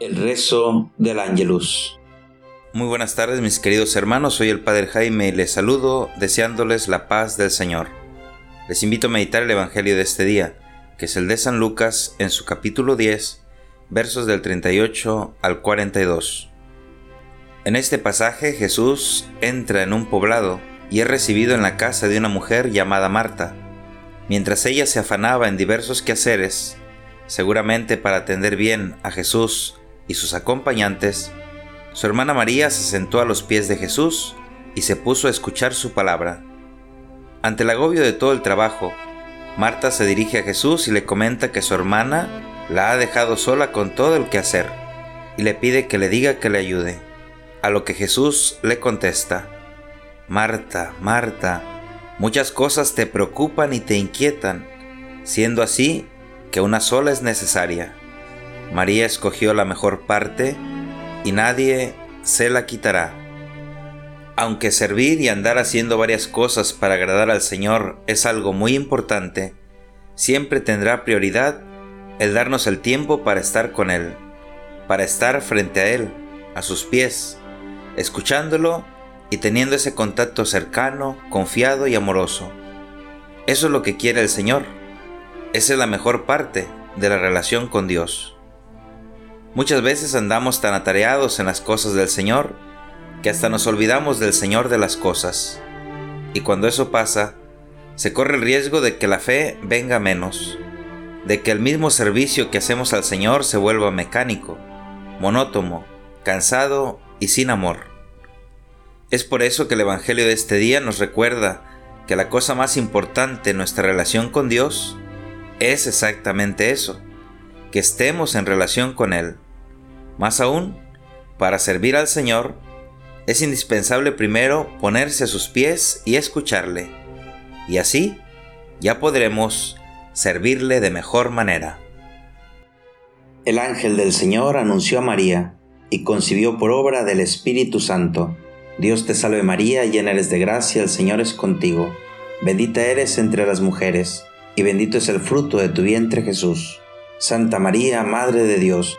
El rezo del Ángelus. Muy buenas tardes mis queridos hermanos, soy el Padre Jaime y les saludo deseándoles la paz del Señor. Les invito a meditar el Evangelio de este día, que es el de San Lucas en su capítulo 10, versos del 38 al 42. En este pasaje Jesús entra en un poblado y es recibido en la casa de una mujer llamada Marta. Mientras ella se afanaba en diversos quehaceres, seguramente para atender bien a Jesús y sus acompañantes, su hermana María se sentó a los pies de Jesús y se puso a escuchar su palabra. Ante el agobio de todo el trabajo, Marta se dirige a Jesús y le comenta que su hermana la ha dejado sola con todo el que hacer y le pide que le diga que le ayude. A lo que Jesús le contesta, Marta, Marta, muchas cosas te preocupan y te inquietan, siendo así que una sola es necesaria. María escogió la mejor parte y nadie se la quitará. Aunque servir y andar haciendo varias cosas para agradar al Señor es algo muy importante, siempre tendrá prioridad el darnos el tiempo para estar con Él, para estar frente a Él, a sus pies, escuchándolo y teniendo ese contacto cercano, confiado y amoroso. Eso es lo que quiere el Señor. Esa es la mejor parte de la relación con Dios. Muchas veces andamos tan atareados en las cosas del Señor que hasta nos olvidamos del Señor de las cosas. Y cuando eso pasa, se corre el riesgo de que la fe venga menos, de que el mismo servicio que hacemos al Señor se vuelva mecánico, monótono, cansado y sin amor. Es por eso que el Evangelio de este día nos recuerda que la cosa más importante en nuestra relación con Dios es exactamente eso, que estemos en relación con Él. Más aún, para servir al Señor, es indispensable primero ponerse a sus pies y escucharle, y así ya podremos servirle de mejor manera. El ángel del Señor anunció a María, y concibió por obra del Espíritu Santo. Dios te salve María, llena eres de gracia, el Señor es contigo. Bendita eres entre las mujeres, y bendito es el fruto de tu vientre Jesús. Santa María, Madre de Dios,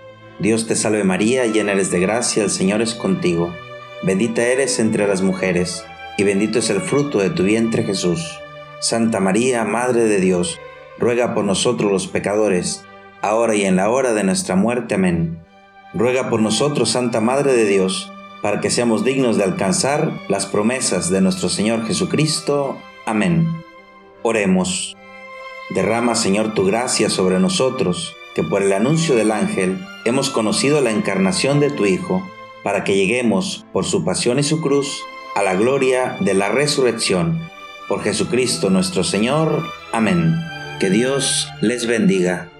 Dios te salve María, llena eres de gracia, el Señor es contigo. Bendita eres entre las mujeres, y bendito es el fruto de tu vientre Jesús. Santa María, Madre de Dios, ruega por nosotros los pecadores, ahora y en la hora de nuestra muerte. Amén. Ruega por nosotros, Santa Madre de Dios, para que seamos dignos de alcanzar las promesas de nuestro Señor Jesucristo. Amén. Oremos. Derrama, Señor, tu gracia sobre nosotros, que por el anuncio del ángel hemos conocido la encarnación de tu Hijo, para que lleguemos, por su pasión y su cruz, a la gloria de la resurrección. Por Jesucristo nuestro Señor. Amén. Que Dios les bendiga.